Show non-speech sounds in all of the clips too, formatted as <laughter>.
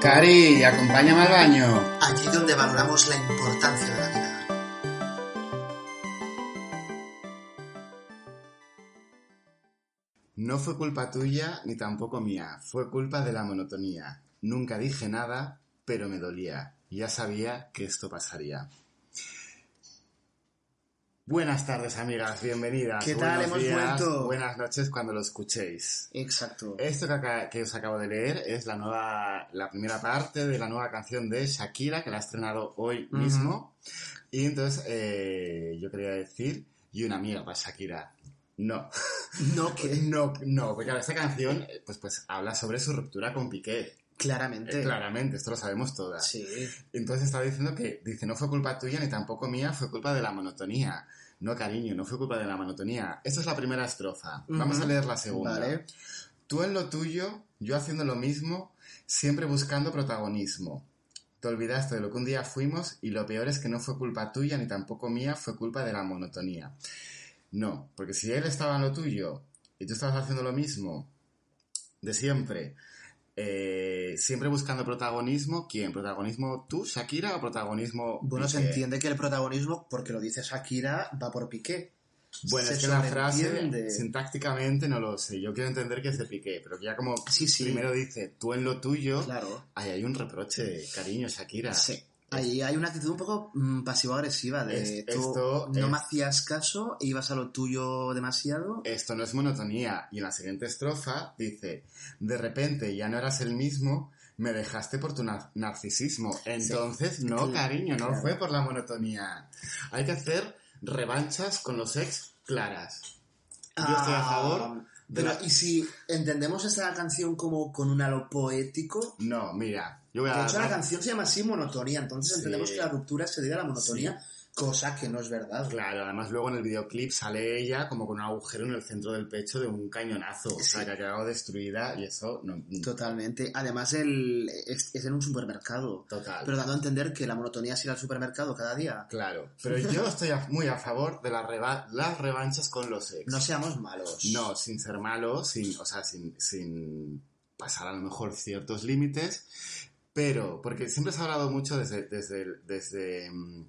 Cari, acompáñame al baño. Allí donde valoramos la importancia de la vida. No fue culpa tuya ni tampoco mía, fue culpa de la monotonía. Nunca dije nada, pero me dolía. Ya sabía que esto pasaría. Buenas tardes, amigas, bienvenidas. ¿Qué tal? Buenos Hemos días, vuelto. Buenas noches cuando lo escuchéis. Exacto. Esto que, acá- que os acabo de leer es la nueva, la primera parte de la nueva canción de Shakira que la ha estrenado hoy mismo. Y entonces eh, yo quería decir, y una mierda, Shakira. No, No, que <laughs> no, no, porque esta canción pues, pues habla sobre su ruptura con Piqué. Claramente. Eh, claramente, esto lo sabemos todas. Sí. Entonces estaba diciendo que, dice, no fue culpa tuya ni tampoco mía, fue culpa de la monotonía. No, cariño, no fue culpa de la monotonía. Esta es la primera estrofa. Vamos a leer la segunda. Vale. Tú en lo tuyo, yo haciendo lo mismo, siempre buscando protagonismo. Te olvidaste de lo que un día fuimos y lo peor es que no fue culpa tuya ni tampoco mía, fue culpa de la monotonía. No, porque si él estaba en lo tuyo y tú estabas haciendo lo mismo de siempre, eh, siempre buscando protagonismo, ¿quién? ¿Protagonismo tú, Shakira, o protagonismo... Bueno, se entiende que el protagonismo, porque lo dice Shakira, va por Piqué. Bueno, Se es que la frase sintácticamente no lo sé. Yo quiero entender que es de Piqué, pero que ya como Sí, sí. primero dice tú en lo tuyo, Claro. ahí hay un reproche, cariño, Shakira. Sí. Ahí hay una actitud un poco mm, pasivo-agresiva de Es- tú esto no es- me hacías caso, ibas a lo tuyo demasiado. Esto no es monotonía. Y en la siguiente estrofa dice, de repente ya no eras el mismo, me dejaste por tu nar- narcisismo. Entonces, no, cariño, no claro. fue por la monotonía. Hay que hacer revanchas con los ex claras. Yo estoy a favor de Pero, la- ¿y si entendemos esta canción como con un halo poético? No, mira, yo voy a De hecho, la canción se llama así monotonía, entonces Sí. entendemos que la ruptura se debe a la monotonía, cosa que no es verdad. Claro, además luego en el videoclip sale ella como con un agujero en el centro del pecho de un cañonazo. O sea, Sí. que ha quedado destruida y eso no... Totalmente. Además, el, es, es en un supermercado. Total. Pero dando a entender que la monotonía es ir al supermercado cada día. Claro, pero yo estoy a- muy a favor de las, reba- las revanchas con los ex. No seamos malos. No, sin ser malo, sin, o sea, sin, sin pasar a lo mejor ciertos límites, pero, porque siempre se ha hablado mucho desde, desde, el- desde mm,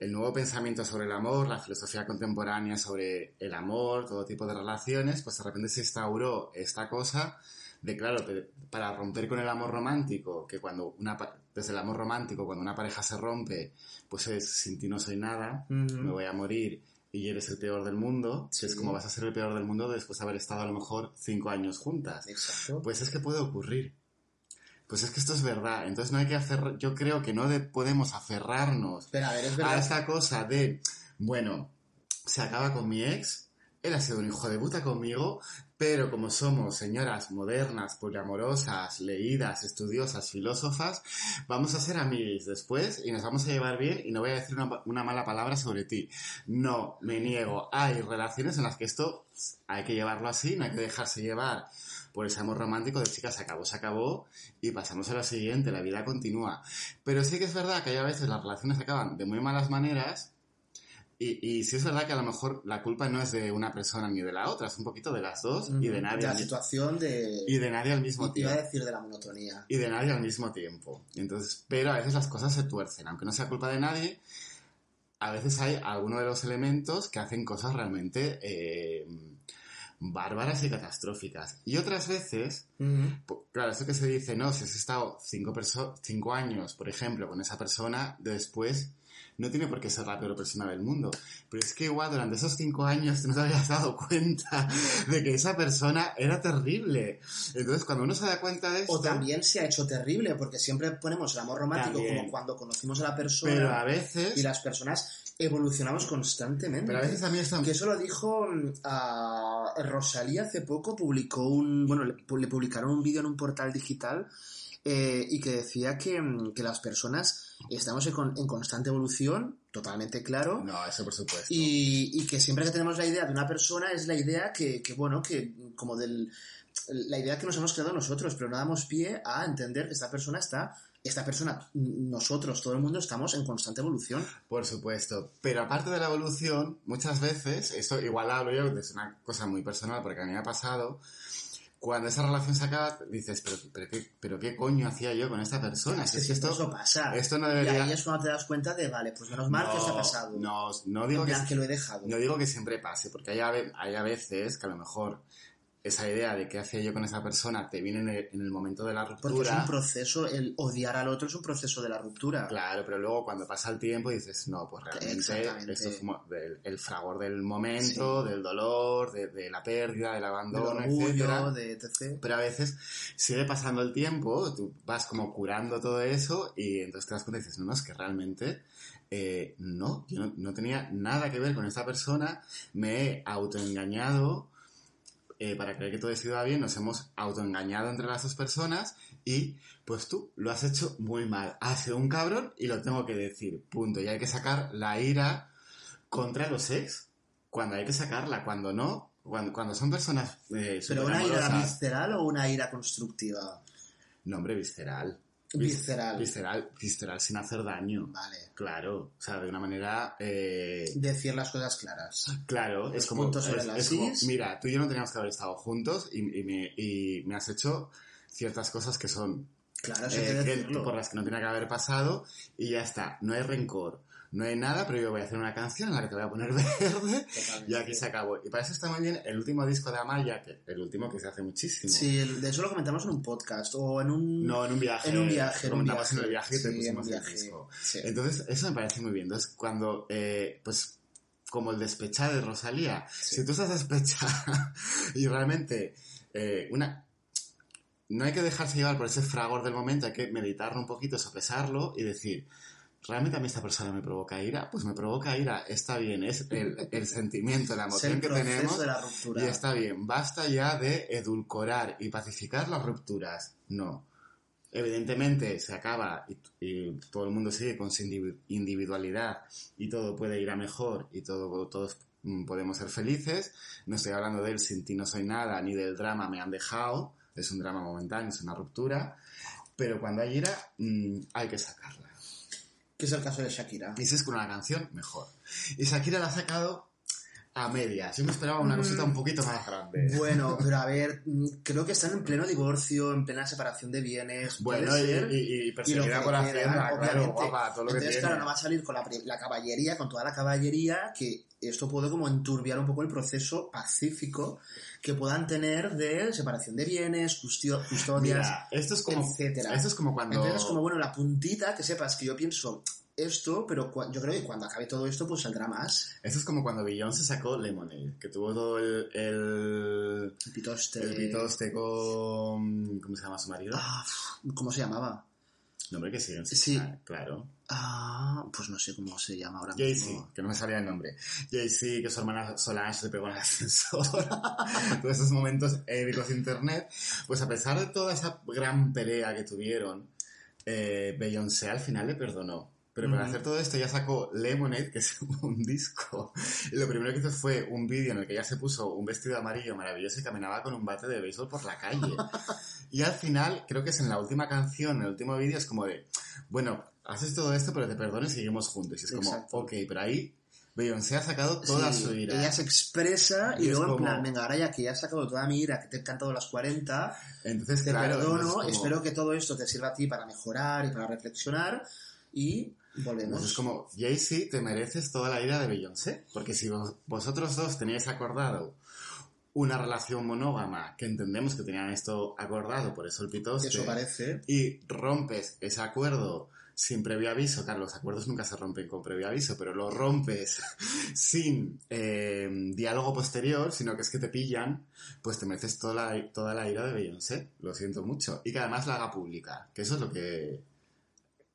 el nuevo pensamiento sobre el amor, la filosofía contemporánea sobre el amor, todo tipo de relaciones, pues de repente se instauró esta cosa de, claro, que para romper con el amor romántico, que cuando una, desde el amor romántico, cuando una pareja se rompe, pues es sin ti no soy nada, Ujú. me voy a morir y eres el peor del mundo, Sí. es como vas a ser el peor del mundo después de haber estado a lo mejor cinco años juntas. Exacto. Pues es que puede ocurrir. Pues es que esto es verdad. Entonces no hay que hacer, yo creo que no de- podemos aferrarnos Pero a ver, es a esta cosa de, bueno, se acaba con mi ex, él ha sido un hijo de puta conmigo, pero como somos señoras modernas, poliamorosas, leídas, estudiosas, filósofas, vamos a ser amigos después y nos vamos a llevar bien y no voy a decir una, una mala palabra sobre ti. No, me niego. Hay relaciones en las que esto hay que llevarlo así, no hay que dejarse llevar por ese amor romántico de chicas, se acabó, se acabó y pasamos a lo siguiente, la vida continúa. Pero sí que es verdad que hay a veces las relaciones acaban de muy malas maneras y, y sí es verdad que a lo mejor la culpa no es de una persona ni de la otra, es un poquito de las dos y de nadie, la al, mi- situación de... y de nadie al mismo Iba a tiempo. decir de la monotonía. Y de nadie al mismo tiempo. Entonces, pero a veces las cosas se tuercen, aunque no sea culpa de nadie, a veces hay alguno de los elementos que hacen cosas realmente eh, bárbaras y catastróficas. Y otras veces, po- claro, eso que se dice, no, si has estado cinco, perso- cinco años, por ejemplo, con esa persona, después no tiene por qué ser la peor persona del mundo. Pero es que igual durante esos cinco años tú no te habías dado <laughs> cuenta de que esa persona era terrible. Entonces, cuando uno se da cuenta de esto... O también se ha hecho terrible, porque siempre ponemos el amor romántico También. como cuando conocimos a la persona Pero a veces... y las personas evolucionamos constantemente. Pero a veces también está... Que eso lo dijo mm, a Rosalía hace poco, publicó un, bueno, le, publicaron un vídeo en un portal digital eh, y que decía que, mm, que las personas estamos en, en constante evolución, totalmente claro, No, eso por supuesto. y, y que siempre que tenemos la idea de una persona es la idea que, que, bueno, que como del... La idea que nos hemos creado nosotros, pero no damos pie a entender que esta persona está... Esta persona, nosotros, todo el mundo, estamos en constante evolución. Por supuesto. Pero aparte de la evolución, muchas veces, esto igual hablo yo, es una cosa muy personal porque a mí me ha pasado, cuando esa relación se acaba, dices, pero, pero, ¿qué, pero ¿qué coño hacía yo con esta persona? Es Si que siempre esto, eso pasa. esto no Y debería... ahí es cuando te das cuenta de, vale, pues menos mal que se ha pasado. No, no digo En que, plan, que lo he dejado. no digo que siempre pase, porque hay hay a veces que a lo mejor esa idea de qué hacía yo con esa persona te viene en el, en el momento de la Porque es ruptura. un proceso, el odiar al otro es un proceso de la ruptura. Claro, pero luego cuando pasa el tiempo dices, no, pues realmente esto es como del- el fragor del momento, del dolor, de, de la pérdida, del Del abandono, orgullo, etcétera. de etc. Pero a veces sigue pasando el tiempo, tú vas como curando todo eso y entonces te das cuenta y dices, no, no, es que realmente eh, no, yo no, no tenía nada que ver con esta persona, me he autoengañado eh, para creer que todo esto iba bien, nos hemos autoengañado entre las dos personas y pues tú lo has hecho muy mal, has sido un cabrón y lo tengo que decir, punto. Y hay que sacar la ira contra los ex, cuando hay que sacarla, cuando no, cuando, cuando son personas eh, Pero una ira visceral o una ira constructiva. Nombre visceral. Visceral. Visceral, visceral sin hacer daño. Vale. Claro, o sea, de una manera... eh, Decir las cosas claras. claro, Los es como, puntos sobre es- las es como, mira, tú y yo no teníamos que haber estado juntos y, y me, y me has hecho ciertas cosas que son Claro, eh, que por las que no tenía que haber pasado y ya está, no hay rencor, no hay nada, pero yo voy a hacer una canción en la que te voy a poner <laughs> verde y aquí se acabó. Y para eso está muy bien el último disco de Amaya, que el último que se hace muchísimo. Sí, el- de eso lo comentamos en un podcast o en un... No, en un viaje. En un viaje, un Comentamos en el viaje que te Sí, pusimos el disco. Sí. Entonces, eso me parece muy bien. Entonces, cuando, eh, pues, como el despechado de Rosalía, si tú estás despechada <laughs> y realmente eh, una... No hay que dejarse llevar por ese fragor del momento, hay que meditarlo un poquito, sopesarlo y decir, ¿realmente a mí esta persona me provoca ira? Pues me provoca ira, está bien, es el, el sentimiento, la <laughs> emoción el que tenemos de la ruptura. y está bien, basta ya de edulcorar y pacificar las rupturas. No. Evidentemente se acaba y, y todo el mundo sigue con su individu- individualidad y todo puede ir a mejor y todo, todos mm, podemos ser felices. No estoy hablando del sin ti no soy nada ni del drama me han dejado. Es un drama momentáneo, es una ruptura. Pero cuando hay ira, mm, hay que sacarla. Que es el caso de Shakira. Y si es con una canción, mejor. Y Shakira la ha sacado a medias. Yo me esperaba una Mm. cosita un poquito más grande. Bueno, <laughs> pero a ver, mm, creo que están en pleno divorcio, en plena separación de bienes. Bueno, y, y, y Y lo perseguida que por la hacienda, claro, guapa, todo lo que tiene. claro, no va a salir con la, la caballería, con toda la caballería, que esto puede como enturbiar un poco el proceso pacífico que puedan tener de separación de bienes, custio- custodias, Mira, esto es como, etcétera. esto es como cuando... Entonces, como bueno, la puntita, que sepas que yo pienso esto, pero yo creo que cuando acabe todo esto, pues saldrá más. Esto es como cuando Beyoncé sacó Lemonade, que tuvo todo el... el... El pitoste. El pitoste con... ¿Cómo se llama su marido? Ah, ¿Cómo se llamaba? Nombre que sí, Sí. claro. Ah, pues no sé cómo se llama ahora Jay-Z, mismo. que no me salía el nombre. Jay-Z, que su hermana Solange se pegó en el ascensor. <laughs> Todos esos momentos épicos de internet. Pues a pesar de toda esa gran pelea que tuvieron, eh, Beyoncé al final le perdonó. Pero para hacer todo esto ya sacó Lemonade, que es <laughs> un disco. Y lo primero que hizo fue un vídeo en el que ella se puso un vestido amarillo maravilloso y caminaba con un bate de béisbol por la calle. <laughs> Y al final, creo que es en la última canción, en el último vídeo, es como de, bueno, haces todo esto, pero te perdono y seguimos juntos. Y es como, Exacto. ok, pero ahí Beyoncé ha sacado toda Sí, su ira. Ella se expresa y, Y luego en como- plan, venga, ahora ya que ya has sacado toda mi ira, que te he cantado las 40, Entonces, te claro, perdono, como- espero que todo esto te sirva a ti para mejorar y para reflexionar y volvemos. Entonces es como, Jay-Z, te mereces toda la ira de Beyoncé. Porque si vos- vosotros dos teníais acordado una relación monógama, que entendemos que tenían esto acordado, por eso el pitoste, Eso parece. y rompes ese acuerdo sin previo aviso, claro, los acuerdos nunca se rompen con previo aviso, pero lo rompes <laughs> sin eh, diálogo posterior, sino que es que te pillan, pues te mereces toda la, toda la ira de Beyoncé, lo siento mucho, y que además la haga pública, que eso es lo que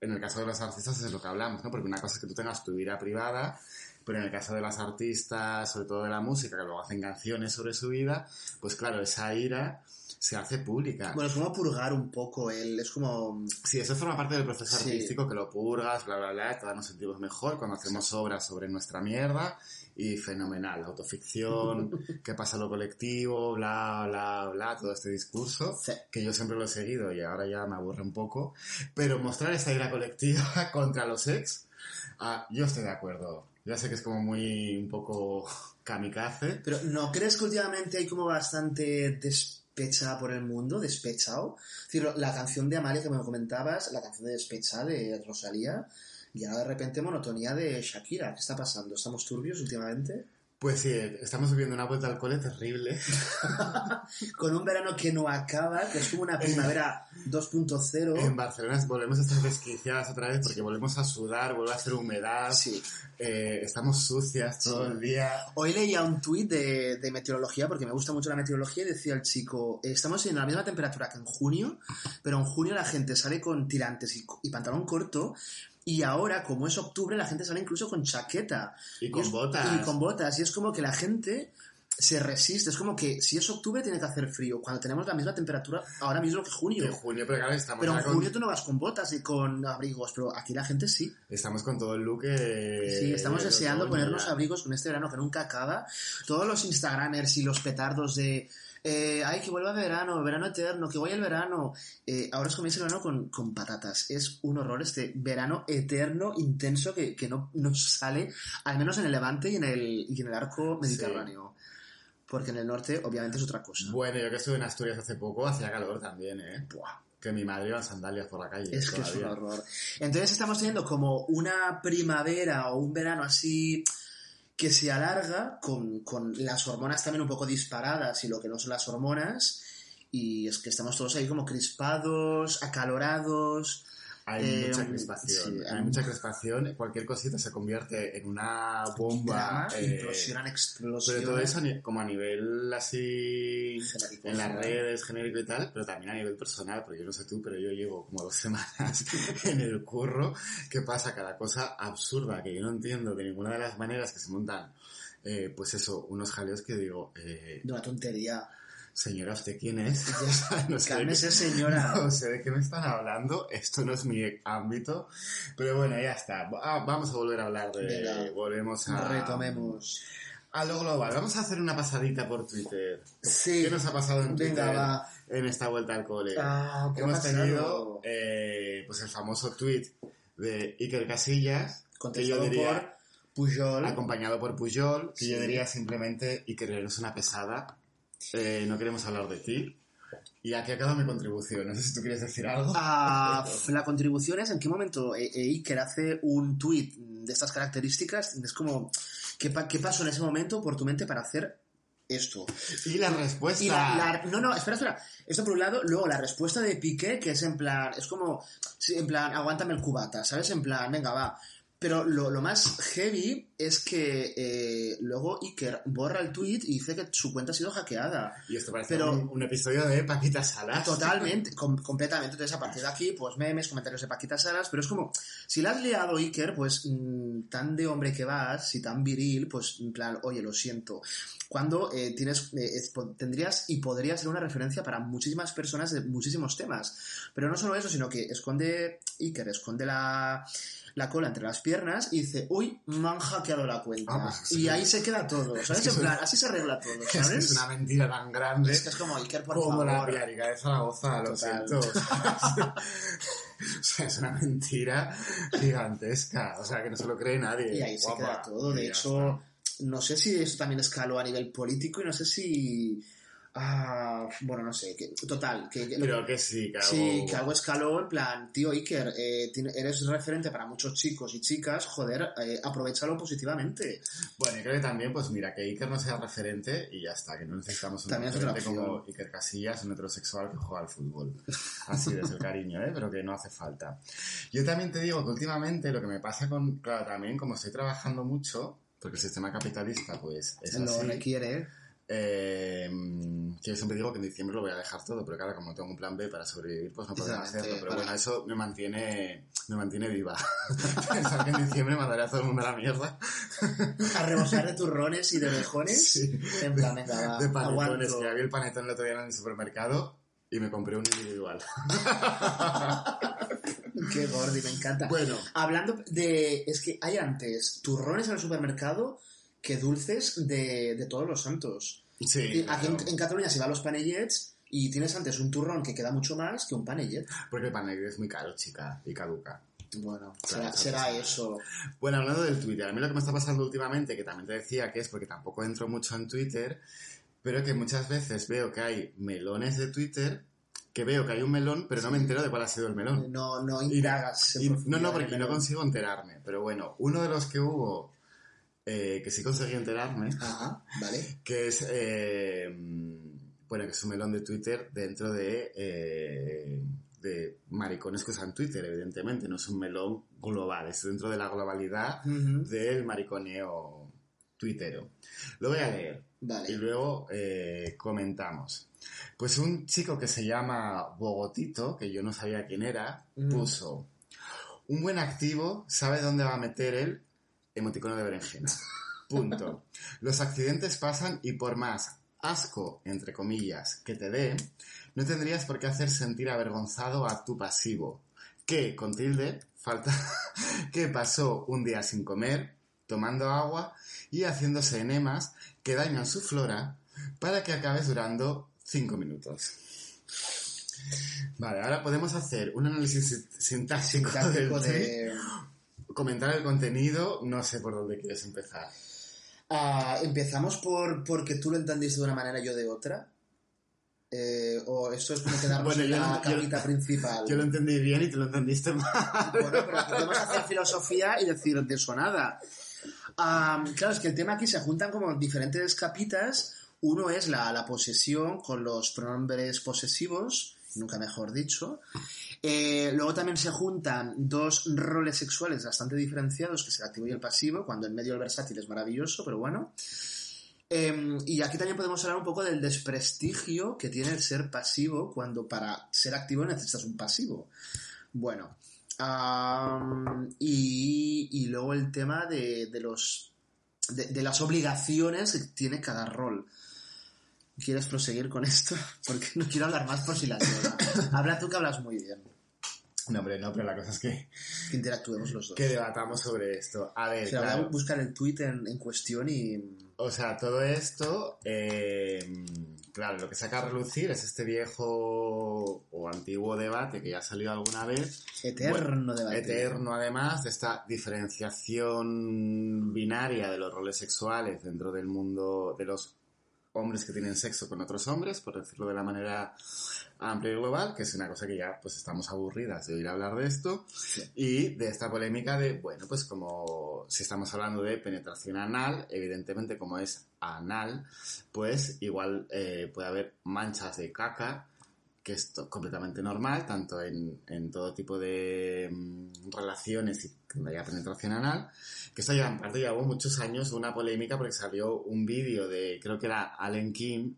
en el caso de los artistas es lo que hablamos, ¿no? Porque una cosa es que tú tengas tu vida privada, pero en el caso de las artistas, sobre todo de la música, que luego hacen canciones sobre su vida, pues claro, esa ira se hace pública. Bueno, es como purgar un poco él, es como... Sí, eso forma parte del proceso Sí. artístico, que lo purgas, bla, bla, bla, todos nos sentimos mejor cuando hacemos obras sobre nuestra mierda y fenomenal, autoficción, <laughs> qué pasa lo colectivo, bla, bla, bla, todo este discurso, Sí. que yo siempre lo he seguido y ahora ya me aburre un poco, pero mostrar esa ira colectiva <laughs> contra los ex, ah, yo estoy de acuerdo. Ya sé que es como muy un poco <laughs> kamikaze, Pero ¿no crees que últimamente hay como bastante despecha por el mundo? Despechado. Es la canción de Amalia que me comentabas, la canción de Despecha de Rosalía, y ahora de repente monotonía de Shakira. ¿Qué está pasando? ¿Estamos turbios últimamente? Pues sí, estamos viviendo una vuelta al cole terrible. <laughs> Con un verano que no acaba, que es como una primavera 2.0. En Barcelona volvemos a estar desquiciadas otra vez porque volvemos a sudar, vuelve a hacer humedad, Sí. eh, estamos sucias todo el día. Hoy leía un tuit de, de meteorología, porque me gusta mucho la meteorología, y decía el chico, eh, estamos en la misma temperatura que en junio, pero en junio la gente sale con tirantes y, y pantalón corto, y ahora, como es octubre, la gente sale incluso con chaqueta. Y con es- botas. Y con botas, y es como que la gente se resiste, es como que si es octubre tiene que hacer frío, cuando tenemos la misma temperatura ahora mismo que junio. De junio, pero claro, estamos, Pero en con, junio tú no vas con botas y con abrigos, pero aquí la gente sí. estamos con todo el look. eh, Sí, estamos de deseando ponernos ya. abrigos con este verano que nunca acaba. Todos los Instagramers y los petardos de. Eh, ay, que vuelva verano, verano eterno, que vaya el verano. Eh, ahora os coméis el verano con, con patatas. Es un horror este verano eterno, intenso, que, que no, no sale, al menos en el Levante y en el, y en el arco mediterráneo. Porque en el norte, obviamente, es otra cosa. Bueno, yo que estuve en Asturias hace poco, hacía calor también, ¿eh? Buah. Que mi madre iba en sandalias por la calle. Es que es un horror. Entonces estamos teniendo como una primavera o un verano así que se alarga con, con las hormonas también un poco disparadas y lo que no son las hormonas. Y es que estamos todos ahí como crispados, acalorados. Hay Eh, mucha crispación. sí, hay mucha crispación. Cualquier cosita se convierte en una bomba. eh, implosionan, Pero explosionan. todo eso como a nivel así Genérico, en las redes, genérico y tal, pero también a nivel personal, porque yo no sé tú, pero yo llevo como dos <laughs> semanas en el curro que pasa cada cosa absurda que yo no entiendo de ninguna de las maneras que se montan, eh, pues eso, unos jaleos que digo, eh, De una tontería. Señora, ¿usted quién es? <laughs> O sea, no sé de qué- señora. <laughs> no sé de qué me están hablando, esto no es mi ámbito, pero bueno, ya está. Ah, vamos a volver a hablar de... Venga. volvemos a... Retomemos. A lo global, vamos a hacer una pasadita por Twitter. Sí. ¿Qué nos ha pasado en Twitter Venga, en esta vuelta al cole? Ah, ¿qué ha Hemos tenido eh, pues el famoso tweet de Iker Casillas, que yo Contestado diría, por Pujol. acompañado por Pujol, que yo diría simplemente Iker eres una pesada, eh, no queremos hablar de ti. Y aquí acaba mi contribución. No sé si tú quieres decir algo. Ah, la contribución es en qué momento eh, eh, Iker hace un tweet de estas características. Es como, ¿qué, pa- qué pasó en ese momento por tu mente para hacer esto? Y la respuesta. Y la, la- no, no, espera, espera. Esto por un lado, luego la respuesta de Piqué, que es en plan, es como, en plan, aguántame el cubata, ¿sabes? En plan, venga, va. Pero lo, lo más heavy es que eh, luego Iker borra el tweet y dice que su cuenta ha sido hackeada. Y esto parece Pero- un, un episodio de Paquita Salas. Totalmente, <laughs> com- completamente. Entonces, a partir de aquí, pues memes, comentarios de Paquita Salas, pero es como, si la has liado Iker, pues mm, tan de hombre que vas y tan viril, pues en plan, oye, lo siento. Cuando eh, tienes, eh, tendrías y podría ser una referencia para muchísimas personas de muchísimos temas. Pero no solo eso, sino que esconde, Iker esconde la, la cola entre las piernas y dice, uy, me han hackeado la cuenta. Ah, pues, es y que- ahí se queda todo, ¿sabes? que en es plan, así se arregla todo, <laughs> Es que ¿sabes? es una mentira tan grande. Es que es como Iker, por como la favor. Pilarica de Zaragoza, lo siento. <laughs> o sea, es una mentira gigantesca. O sea, que no se lo cree nadie. Y ahí se queda todo. De hecho, no sé si eso también escaló a nivel político y no sé si. Ah, bueno, no sé. Que, total. Que. Creo que sí, que algo... Sí, que algo escaló en plan, tío Iker, eh, eres referente para muchos chicos y chicas, joder, eh, aprovechalo positivamente. Bueno, y creo que también, pues mira, que Iker no sea referente y ya está, que no necesitamos un También referente como. Iker Casillas, un heterosexual que juega al fútbol. Así es el cariño, ¿eh? Pero que no hace falta. Yo también te digo que últimamente lo que me pasa con, claro, también como estoy trabajando mucho, porque el sistema capitalista, pues, es Lo así, requiere. Eh, yo siempre digo que en diciembre lo voy a dejar todo, pero claro, como tengo un plan B para sobrevivir, pues no Exactamente, hacerlo. Pero bueno, eso me mantiene, me mantiene viva. <laughs> Pensar que en diciembre mandaré a todo el mundo a la mierda. A rebosar de turrones y de mejones. Sí. En plan, va, de panetones, que había el panetón el otro día en el supermercado y me compré un individual. <laughs> Qué gordi, me encanta. bueno, Hablando de... Es que hay antes turrones en el supermercado que dulces de, de todos los santos. sí. Aquí en, claro. en Cataluña se va a los panellets y tienes antes un turrón que queda mucho más que un panellet. Porque el panel es muy caro, chica, y caduca. Bueno, Claro, será, será eso. Bueno, hablando del Twitter, a mí lo que me está pasando últimamente, que también te decía que es porque tampoco entro mucho en Twitter, pero que muchas veces veo que hay melones de Twitter, que veo que hay un melón, pero no me entero de cuál ha sido el melón. No, no indagas. Y- no, no, porque no consigo enterarme. Pero bueno, uno de los que hubo, eh, que sí conseguí enterarme, Ajá, vale. <laughs> que es, eh, bueno, que es un melón de Twitter dentro de, eh, de maricones que usan Twitter, evidentemente, no es un melón global, es dentro de la globalidad del mariconeo tuitero. Lo voy a leer y Vale. luego eh, comentamos. Pues un chico que se llama Bogotito, que yo no sabía quién era, Mm. puso, un buen activo sabe dónde va a meter el emoticono de berenjena. Punto. Los accidentes pasan y por más asco, entre comillas, que te dé, no tendrías por qué hacer sentir avergonzado a tu pasivo, que, con tilde, falta, <laughs> que pasó un día sin comer, tomando agua y haciéndose enemas que dañan su flora para que acabes durando 5 minutos. Vale, ahora podemos hacer un análisis sin- sintáctico, Sintáctico del de... comentar el contenido, no sé por dónde quieres empezar. Ah, Empezamos por porque tú lo entendiste de una manera y yo de otra. Eh, o esto es como quedarnos <laughs> Bueno, en la yo- capita principal. Yo lo entendí bien y tú lo entendiste <laughs> mal. Bueno, pero podemos hacer filosofía y decir de eso nada. Ah, claro, es que el tema aquí se juntan como diferentes capitas. Uno es la, la posesión con los pronombres posesivos, nunca mejor dicho. Eh, luego también se juntan dos roles sexuales bastante diferenciados, que es el activo y el pasivo, cuando en medio el versátil es maravilloso, pero bueno. Eh, y aquí también podemos hablar un poco del desprestigio que tiene el ser pasivo cuando para ser activo necesitas un pasivo. Bueno, y, luego el tema de, de los de, de las obligaciones que tiene cada rol. ¿Quieres proseguir con esto? <laughs> Porque no quiero hablar más por si la liada. <coughs> Habla tú que hablas muy bien. No, hombre, no, pero la cosa es que, Que interactuemos los dos. que debatamos sobre esto. A ver, O sea, claro. buscar el tweet en, en cuestión y... O sea, todo esto, eh, claro, lo que saca a relucir es este viejo o antiguo debate que ya ha salido alguna vez, Eterno debate. eterno además, de esta diferenciación binaria de los roles sexuales dentro del mundo de los hombres que tienen sexo con otros hombres, por decirlo de la manera amplia y global, que es una cosa que ya pues estamos aburridas de oír hablar de esto, y de esta polémica de, bueno, pues como si estamos hablando de penetración anal, evidentemente como es anal, pues igual eh, puede haber manchas de caca, que es completamente normal, tanto en, en todo tipo de mm, relaciones y donde haya penetración anal, que esto ya en parte llevó muchos años una polémica porque salió un vídeo de, creo que era Allen Kim,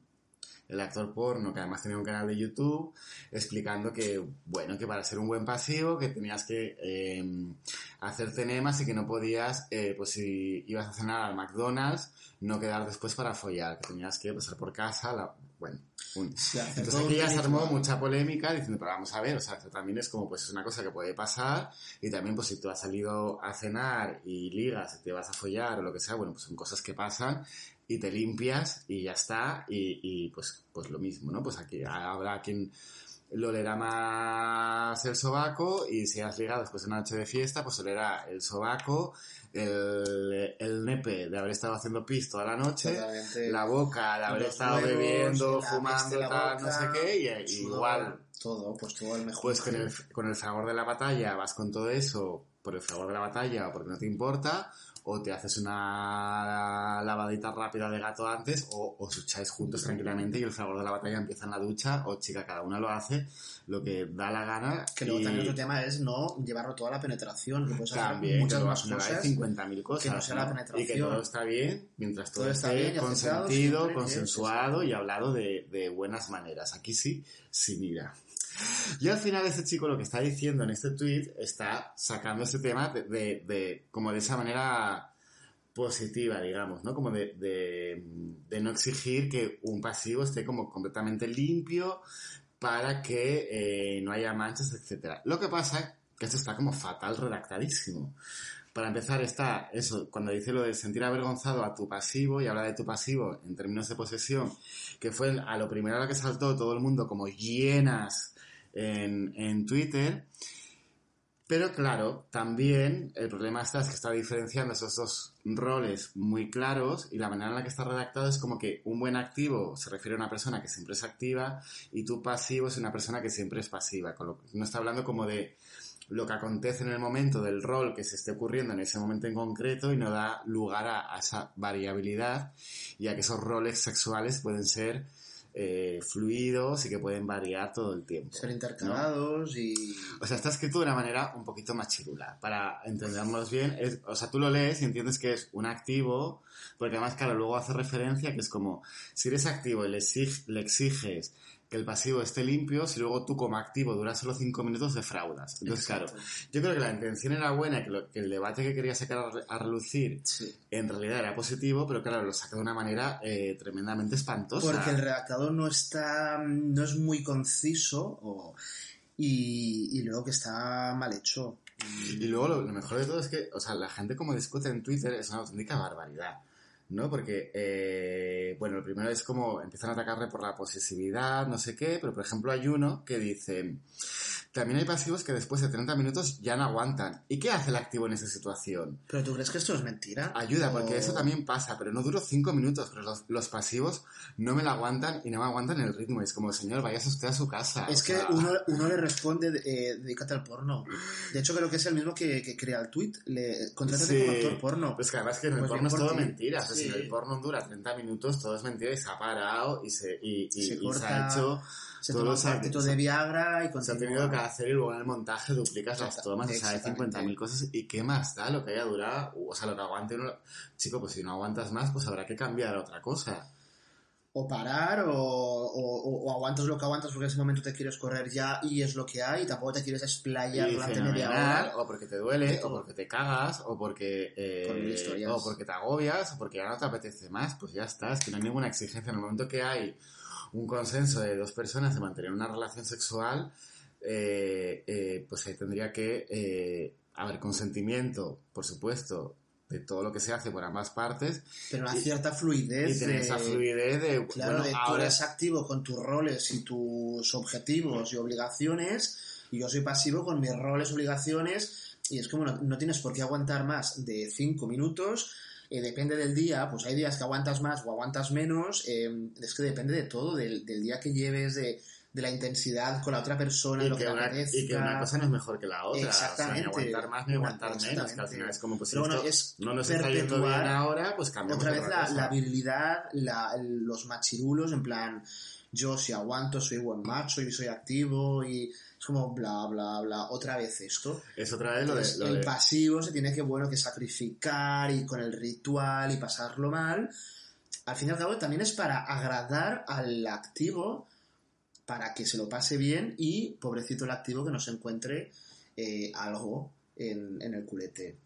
el actor porno, que además tenía un canal de YouTube, explicando que, bueno, que para ser un buen pasivo, que tenías que eh, hacerte enemas y que no podías, eh, pues si ibas a cenar al McDonald's, no quedar después para follar, que tenías que pasar por casa, la, bueno, un- entonces aquí ya se armó mucha polémica diciendo, pero vamos a ver, o sea, esto también es como, pues es una cosa que puede pasar y también pues si tú has salido a cenar y ligas te vas a follar o lo que sea, bueno, pues son cosas que pasan y te limpias y ya está y, y, pues, pues lo mismo, ¿no? Pues aquí habrá quien lo olerá más el sobaco y si has ligado después de una noche de fiesta, pues olerá el sobaco, el, el nepe de haber estado haciendo pis toda la noche, Totalmente. la boca de haber estado huevos, bebiendo, fumando, tal, no sé qué, y, sudor, igual, Todo, pues todo el mejor. pues con el, con el fragor de la batalla vas con todo eso, por el favor de la batalla o porque no te importa, o te haces una lavadita rápida de gato antes, o os echáis juntos tranquilamente y el fragor de la batalla empieza en la ducha, o chica, cada una lo hace lo que da la gana. Que luego y también otro tema es no llevarlo toda la penetración, que puedes hacer también, muchas que más cosas. 50.000 cosas. que no sea la penetración. Y que todo está bien, mientras todo, Todo esté bien consentido, siempre, consensuado y hablado de, de buenas maneras. Aquí sí, sí mira. Y al final este chico lo que está diciendo en este tweet está sacando ese tema de, de- como de esa manera positiva, digamos, ¿no? Como de, de, no exigir que un pasivo esté como completamente limpio para que eh, no haya manchas, etcétera. Lo que pasa que esto está como fatal redactadísimo. Para empezar está eso, cuando dice lo de sentir avergonzado a tu pasivo y habla de tu pasivo en términos de posesión, que fue a lo primero a lo que saltó todo el mundo como llenas en, en Twitter. Pero claro, también el problema está es que está diferenciando esos dos roles muy claros y la manera en la que está redactado es como que un buen activo se refiere a una persona que siempre es activa y tu pasivo es una persona que siempre es pasiva. No está hablando como de lo que acontece en el momento del rol que se esté ocurriendo en ese momento en concreto y no da lugar a, a esa variabilidad y a que esos roles sexuales pueden ser eh, fluidos y que pueden variar todo el tiempo. Ser intercalados y... O sea, está escrito de una manera un poquito más chirula. Para entendernos bien, es, o sea, tú lo lees y entiendes que es un activo, porque además, claro, luego hace referencia que es como, si eres activo y le, exig- le exiges que el pasivo esté limpio, si luego tú como activo duras solo cinco minutos, defraudas. Entonces, Exacto. claro, yo creo que la intención era buena, que, lo- que el debate que quería sacar a, re- a relucir Sí. en realidad era positivo, pero claro, lo saca de una manera eh, tremendamente espantosa. Porque el redactado no está, no es muy conciso o- y, y luego que está mal hecho. Y luego lo, lo mejor de todo es que, o sea, la gente como discute en Twitter es una auténtica barbaridad, ¿no? Porque, eh, bueno, lo primero es como empiezan a atacarle por la posesividad, no sé qué, pero por ejemplo hay uno que dice, también hay pasivos que después de 30 minutos ya no aguantan. ¿Y qué hace el activo en esa situación? ¿Pero tú crees que esto es mentira? Ayuda, O- porque eso también pasa, pero no duró 5 minutos, pero los, los pasivos no me la aguantan y no me aguantan el ritmo. Es como, señor, váyase usted a su casa. Es que sea, uno, uno le responde, eh, dedícate al porno. De hecho, creo que es el mismo que, que crea el tweet. Le, contrátate Sí. como actor porno. Pues que además que en el Pues porno es todo ti. mentira. Sí. si el porno dura 30 minutos, todo es mentira y se ha parado y se, y, y- Se y se ha hecho. Se todos toma un los cuartito actos. de Viagra y Se ha tenido que hacer y luego en el montaje duplicas las tomas, o sea, hay exactamente. 50.000 cosas. ¿Y qué más da lo que haya durado? O sea, lo que aguante uno. Chico, pues si no aguantas más, pues habrá que cambiar a otra cosa. O parar, o, o- aguantas lo que aguantas porque en ese momento te quieres correr ya y es lo que hay y tampoco te quieres explayar durante media hora. o porque te duele, o porque te cagas, o porque, eh, o porque te agobias, o porque ya no te apetece más, pues ya está, es que no hay ninguna exigencia. En el momento que hay un consenso de dos personas de mantener una relación sexual, eh, eh, pues ahí tendría que eh, haber consentimiento, por supuesto, de todo lo que se hace por ambas partes, Pero una y- cierta fluidez. y tener de- esa fluidez de, Claro, bueno, de tú ahora eres activo con tus roles y tus objetivos y obligaciones, y yo soy pasivo con mis roles, obligaciones, y es como no, no tienes por qué aguantar más de cinco minutos. eh, depende del día, pues hay días que aguantas más o aguantas menos, eh, es que depende de todo, del, del día que lleves, de, de la intensidad con la otra persona, y lo que, una, y que una cosa no es mejor que la otra. Exactamente. O sea, ni aguantar más ni aguantar menos. Que al final es como, pues Pero bueno, esto es no nos está yendo bien ahora, pues cambiamos Otra vez la, la virilidad, la- los machirulos, en plan, yo si aguanto soy buen macho y soy activo y es como bla, bla, bla. Otra vez esto. Es otra vez lo de... Lo el de pasivo se tiene que, bueno, que sacrificar y con el ritual y pasarlo mal. Al fin y al cabo también es para agradar al activo, para que se lo pase bien y, pobrecito el activo, que no se encuentre eh, algo en, en el culete.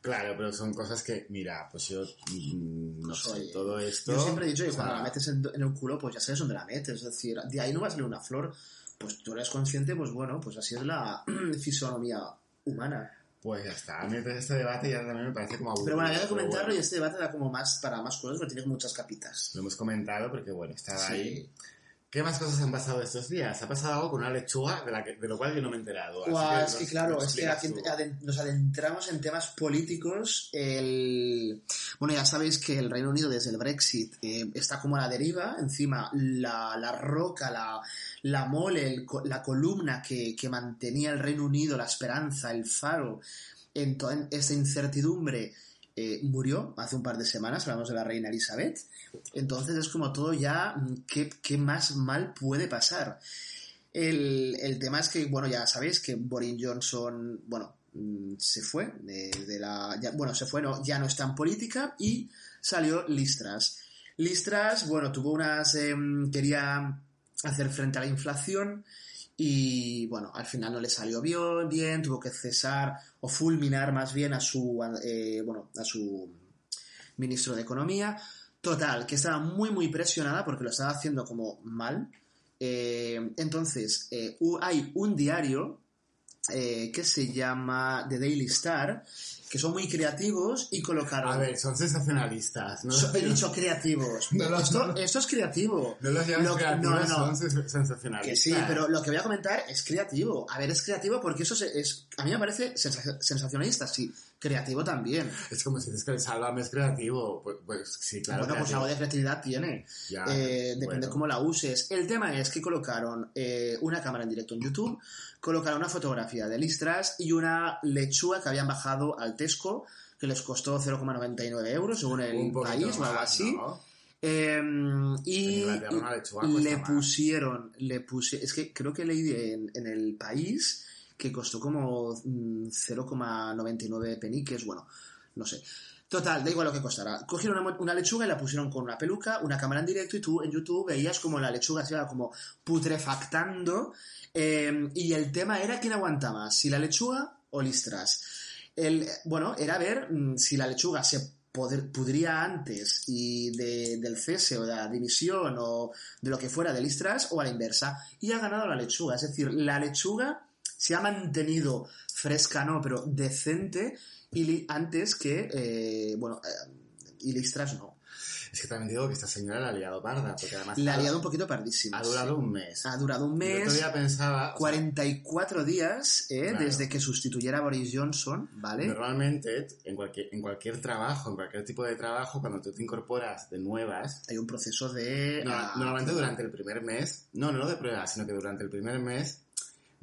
Claro, pero son cosas que, mira, pues yo mm, no Pues, sé, oye, todo esto... Yo siempre he dicho que sea, cuando la metes en, en el culo, pues ya sabes dónde la metes. Es decir, de ahí no va a salir una flor. Pues tú eres consciente, pues bueno, pues así es la <clears throat> fisonomía humana. Pues ya está, a mí este debate ya también me parece como aburrido. Pero bueno, había que pero comentarlo bueno, y este debate da como más para más cosas porque tienes muchas capitas. Lo hemos comentado porque, bueno, estaba Sí. ahí. ¿Qué más cosas han pasado estos días? Ha pasado algo con una lechuga de, la que- de lo cual yo no me he enterado. que es que claro, es que aquí nos adentramos en temas políticos. El... Bueno, ya sabéis que el Reino Unido desde el Brexit eh, está como a la deriva. Encima, la, la roca, la, la mole, el la columna que, que mantenía el Reino Unido, la esperanza, el faro, en toda esta incertidumbre, eh, murió hace un par de semanas. Hablamos de la reina Elizabeth. Entonces es como todo ya, mm, ¿qué, qué más mal puede pasar? El, el tema es que, bueno, ya sabéis que Boris Johnson, bueno, mm, se fue de, la... ya- bueno, se fue, no, ya no está en política y salió Listras. Listras, bueno, tuvo unas... em, quería hacer frente a la inflación y, bueno, al final no le salió bien, bien tuvo que cesar o fulminar más bien a su, eh, bueno, a su ministro de Economía. Total, que estaba muy, muy presionada porque lo estaba haciendo como mal. Eh, entonces, eh, hay un diario que se llama The Daily Star, que son muy creativos y colocaron... A ver, son sensacionalistas. No, So- he dicho creativos. <laughs> No lo- esto, no lo- esto es creativo. no los Lo que- creativos, no, no. son sens- sensacionalistas. Que sí, pero lo que voy a comentar es creativo. A ver, es creativo porque eso se- es, a mí me parece sensa- sensacionalista, sí. Creativo también. Es como si dices que el Sálvame es creativo. Pues, pues sí, claro. bueno, pues algo de creatividad tiene. Ya, Eh, depende bueno. cómo la uses. El tema es que colocaron eh, una cámara en directo en YouTube, colocaron una fotografía de Listras y una lechuga que habían bajado al Que les costó 0,99 euros según el país o algo así. ¿no? Eh, En y le pusieron, le puse, es que creo que leí en, en el país que costó como mm, 0,99 peniques, bueno, no sé. Total, da igual lo que costará. Cogieron una, lechuga y la pusieron con una peluca, una cámara en directo y tú en YouTube veías como la lechuga se iba como putrefactando eh, y el tema era quién aguanta más, si la lechuga o Listras. El, bueno, era ver mm, si la lechuga se poder- pudría antes y de- del cese o de la dimisión o de lo que fuera de Listras o a la inversa. Y ha ganado la lechuga. Es decir, la lechuga se ha mantenido fresca, no, pero decente y antes que, eh, bueno, eh, y Listras no. Es que también digo que esta señora la ha liado parda, porque además La ha liado un poquito pardísima. ha durado un mes. Ha durado un mes. día pensaba... o sea, 44 días eh, Claro. desde que sustituyera a Boris Johnson, ¿vale? Normalmente, en cualquier, en cualquier trabajo, en cualquier tipo de trabajo, cuando tú te incorporas de nuevas, Hay un proceso de... no- ah, normalmente durante el primer mes, no, no de pruebas, sino que durante el primer mes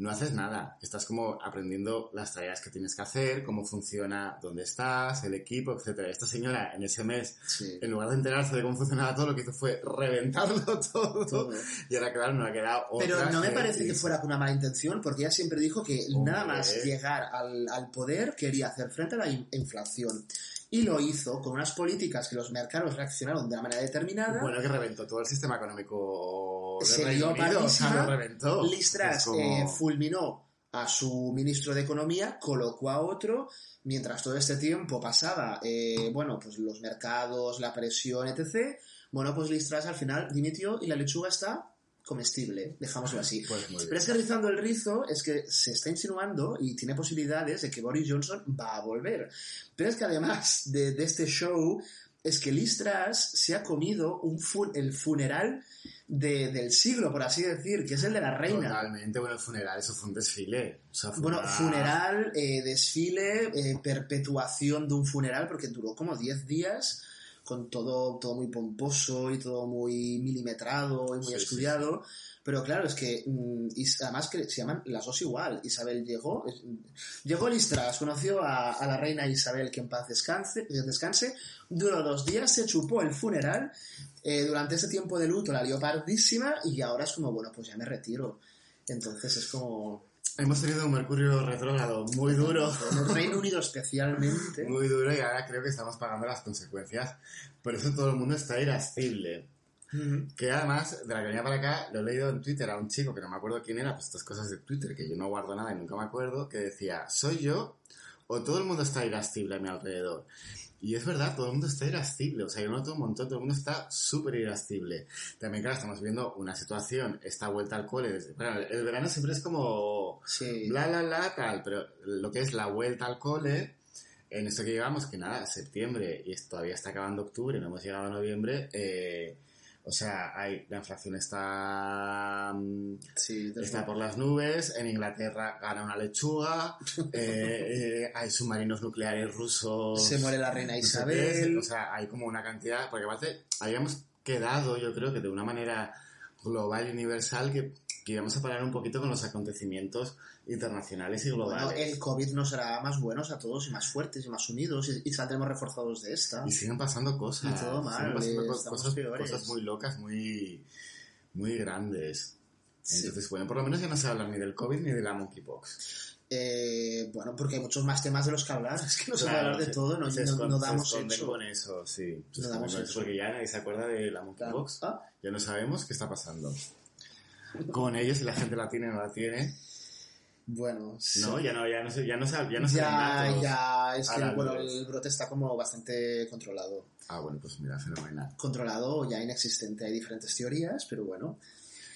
no haces nada. Estás como aprendiendo las tareas que tienes que hacer, cómo funciona, dónde estás, el equipo, etcétera. Esta señora en ese mes, sí, en lugar de enterarse de cómo funcionaba todo, lo que hizo fue reventarlo <laughs> todo. todo. Y ahora, claro, no ha quedado otra Pero no me parece que fuera con una mala intención, porque ella siempre dijo que Hombre. nada más llegar al, al poder quería hacer frente a la in- inflación. Y lo hizo con unas políticas que los mercados reaccionaron de una manera determinada. Bueno, que reventó todo el sistema económico Se Reino lió Unido, o sea, pardísima. lo reventó. Listras como- eh, fulminó a su ministro de Economía, colocó a otro, mientras todo este tiempo pasaba, eh, bueno, pues los mercados, la presión, etc. Bueno, pues Listras al final dimitió y la lechuga está comestible, dejámoslo así. <laughs> Pues. Pero es que rizando el rizo es que se está insinuando y tiene posibilidades de que Boris Johnson va a volver. Pero es que además de, de este show, es que Liz Truss se ha comido un fu- el funeral de- del siglo, por así decir, que es el de la reina. Totalmente, bueno, el funeral, eso fue un desfile. O sea, fue Bueno, una- funeral, eh, desfile, eh, perpetuación de un funeral, porque duró como 10 días, con todo, todo muy pomposo y todo muy milimetrado y muy Sí, sí, estudiado. Pero claro, es que, mm, y además que se llaman las dos igual. Isabel llegó, es- llegó Listras, conoció a, a la reina Isabel, que en paz descanse, descanse, duró dos días, se chupó el funeral, eh, durante ese tiempo de luto la lió pardísima y ahora es como, bueno, pues ya me retiro. Entonces es como... Hemos tenido un Mercurio retrógrado muy duro. En el Reino Unido especialmente. Muy duro y ahora creo que estamos pagando las consecuencias. Por eso todo el mundo está irascible. Que además, de la que venía para acá, lo he leído en Twitter a un chico que no me acuerdo quién era, pues estas cosas de Twitter que yo no guardo nada y nunca me acuerdo, que decía, ¿soy yo o todo el mundo está irascible a mi alrededor? Y es verdad, todo el mundo está irascible, o sea, yo noto un montón, todo el mundo está súper irascible. También, claro, estamos viendo una situación, esta vuelta al cole, desde, bueno, el verano siempre es como Sí. bla, bla, bla, tal, pero lo que es la vuelta al cole, en esto que llevamos, que nada, septiembre, y todavía está acabando octubre, no hemos llegado a noviembre, eh, O sea, hay, la inflación está, mm, Sí, está por las nubes, en Inglaterra gana una lechuga, <laughs> eh, eh, hay submarinos nucleares rusos. se muere la reina Isabel. o sea, hay como una cantidad, porque aparte habíamos quedado, yo creo que de una manera global y universal, que, que íbamos a parar un poquito con los acontecimientos internacionales y globales. Bueno, el COVID nos hará más buenos a todos y más fuertes y más unidos y, y saldremos reforzados de esta. Y siguen pasando cosas. Y todo mal, siguen pasando cosas, peores. cosas muy locas, muy, muy grandes. Sí. Entonces, bueno, por lo menos ya no se habla ni del COVID ni de la monkeypox. Eh, bueno, porque hay muchos más temas de los que hablar. <laughs> Es que no se puede Claro, hablar de se- todo, no, se no- no se damos esconden hecho. con eso, sí. Se No damos hecho. Porque ya nadie se acuerda de la monkeypox. Ah, Ya no sabemos qué está pasando. Con ellos, si la gente la tiene o no la tiene. bueno, sí. No, ya no, ya no sé, ya no ya no ya, ya, es que bueno, el brote está como bastante controlado. Ah, bueno, pues mira, fenomenal. Controlado o ya inexistente. Hay diferentes teorías, pero bueno.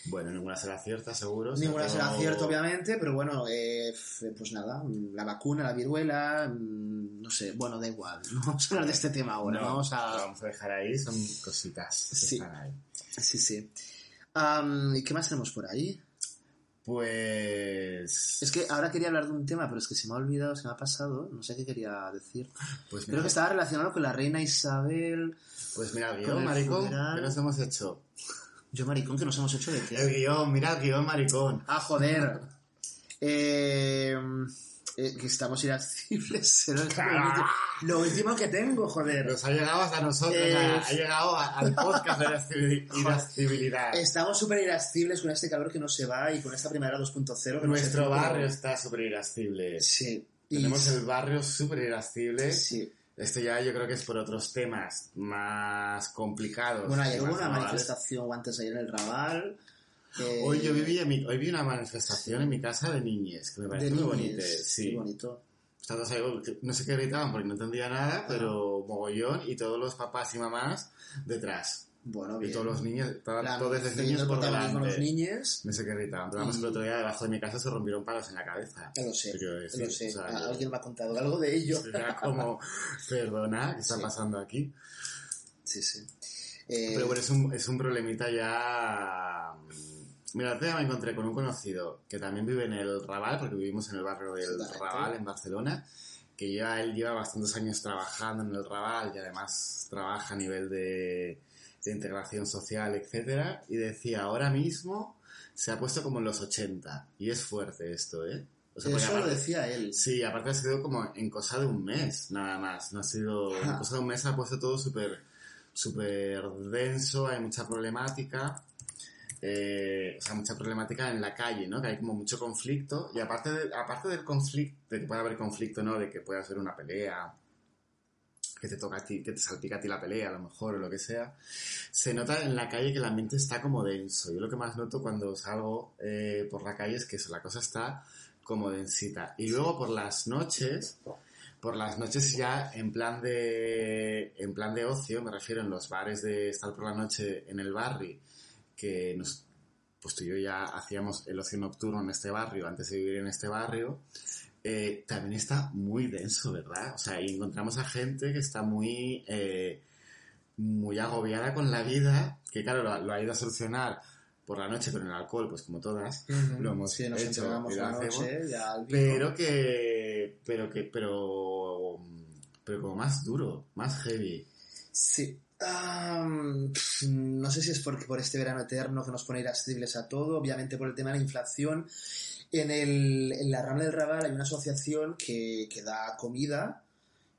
Bueno, ninguna será cierta, seguro. Ninguna será todo- cierta, obviamente, pero bueno, eh, pues nada, la vacuna, la viruela, mm, no sé, bueno, da igual. No <laughs> vamos a hablar de este tema ahora, No, vamos lo a... vamos a dejar ahí, son cositas que Sí. están ahí. Sí, sí. ¿Y qué más tenemos por ahí? Pues. Es que ahora quería hablar de un tema, pero es que se me ha olvidado, se me ha pasado, no sé qué quería decir. Pues Creo mira, que estaba relacionado con la reina Isabel. pues mira el guion, el maricón, funeral. ¿qué nos hemos hecho? Yo, maricón, que nos hemos hecho de El qué. guion, mira el guion, maricón. Ah, joder. Eh, eh, que estamos irascibles. <laughs> Era <laughs> lo, último, que tengo, joder. Nos ha llegado hasta nosotros, Eh, ha, ha llegado a- al podcast de irascibilidad. Estamos súper irascibles con este calor que no se va y con esta primavera 2.0 que no se Nuestro fue, barrio está súper irascible. Sí. Y- Tenemos el barrio súper irascible. Sí. Esto ya yo creo que es por otros temas más complicados. Bueno, ayer y hubo una manifestación antes ayer en el Raval. Eh, Hoy yo viví en mi- hoy vi una manifestación en mi casa de niñes, que me de pareció muy bonita. Sí. Qué bonito. Ahí, no sé qué gritaban porque no entendía nada, pero mogollón y todos los papás y mamás detrás. Bueno, Y bien. todos los niños, todos los niños por los delante. niños. No sé qué gritaban, pero vamos, Y- el otro día debajo de mi casa se rompieron palos en la cabeza. Ya lo sé, decir, lo sé. o sea, Ah, Alguien me ha contado algo de ello. <laughs> Era como, perdona, ¿qué está Sí. pasando aquí? Sí, sí. Eh, Pero bueno, es un, es un problemita ya... Mira, el otro día me encontré con un conocido que también vive en el Raval, porque vivimos en el barrio del. Raval, en Barcelona, que lleva, él lleva bastantes años trabajando en el Raval y además trabaja a nivel de, de integración social, etcétera, y decía, ahora mismo se ha puesto como en los 80, y es fuerte esto, ¿eh? O sea, eso lo aparte- decía él. Sí, aparte ha sido como en cosa de un mes, nada más. No ha sido. En cosa de un mes ha puesto todo súper súper denso, hay mucha problemática. Eh, o sea, mucha problemática en la calle, ¿no? Que hay como mucho conflicto. Y aparte, de- aparte del conflicto, de que pueda haber conflicto, ¿no? De que pueda ser una pelea, que te toca a ti, que te salpica a ti la pelea, a lo mejor, o lo que sea. Se nota en la calle que el ambiente está como denso. Yo lo que más noto cuando salgo eh, por la calle es que eso, la cosa está como densita. Y luego por las noches, por las noches ya en plan de en plan de ocio, me refiero en los bares de estar por la noche en el barrio, que nos pues tú y yo ya hacíamos el ocio nocturno en este barrio antes de vivir en este barrio, eh, también está muy denso, ¿verdad? O sea, y encontramos a gente que está muy eh, muy agobiada con la vida, que claro, lo, lo ha ido a solucionar por la noche con el alcohol, pues como todas, lo hemos sí, nos hecho lo la hacemos, noche ya al pero que, pero que, pero, pero como más duro, más heavy. Sí. No sé si es porque por este verano eterno que nos pone irascibles a todo, obviamente por el tema de la inflación. En, el, en la Rambla del Raval hay una asociación que, que da comida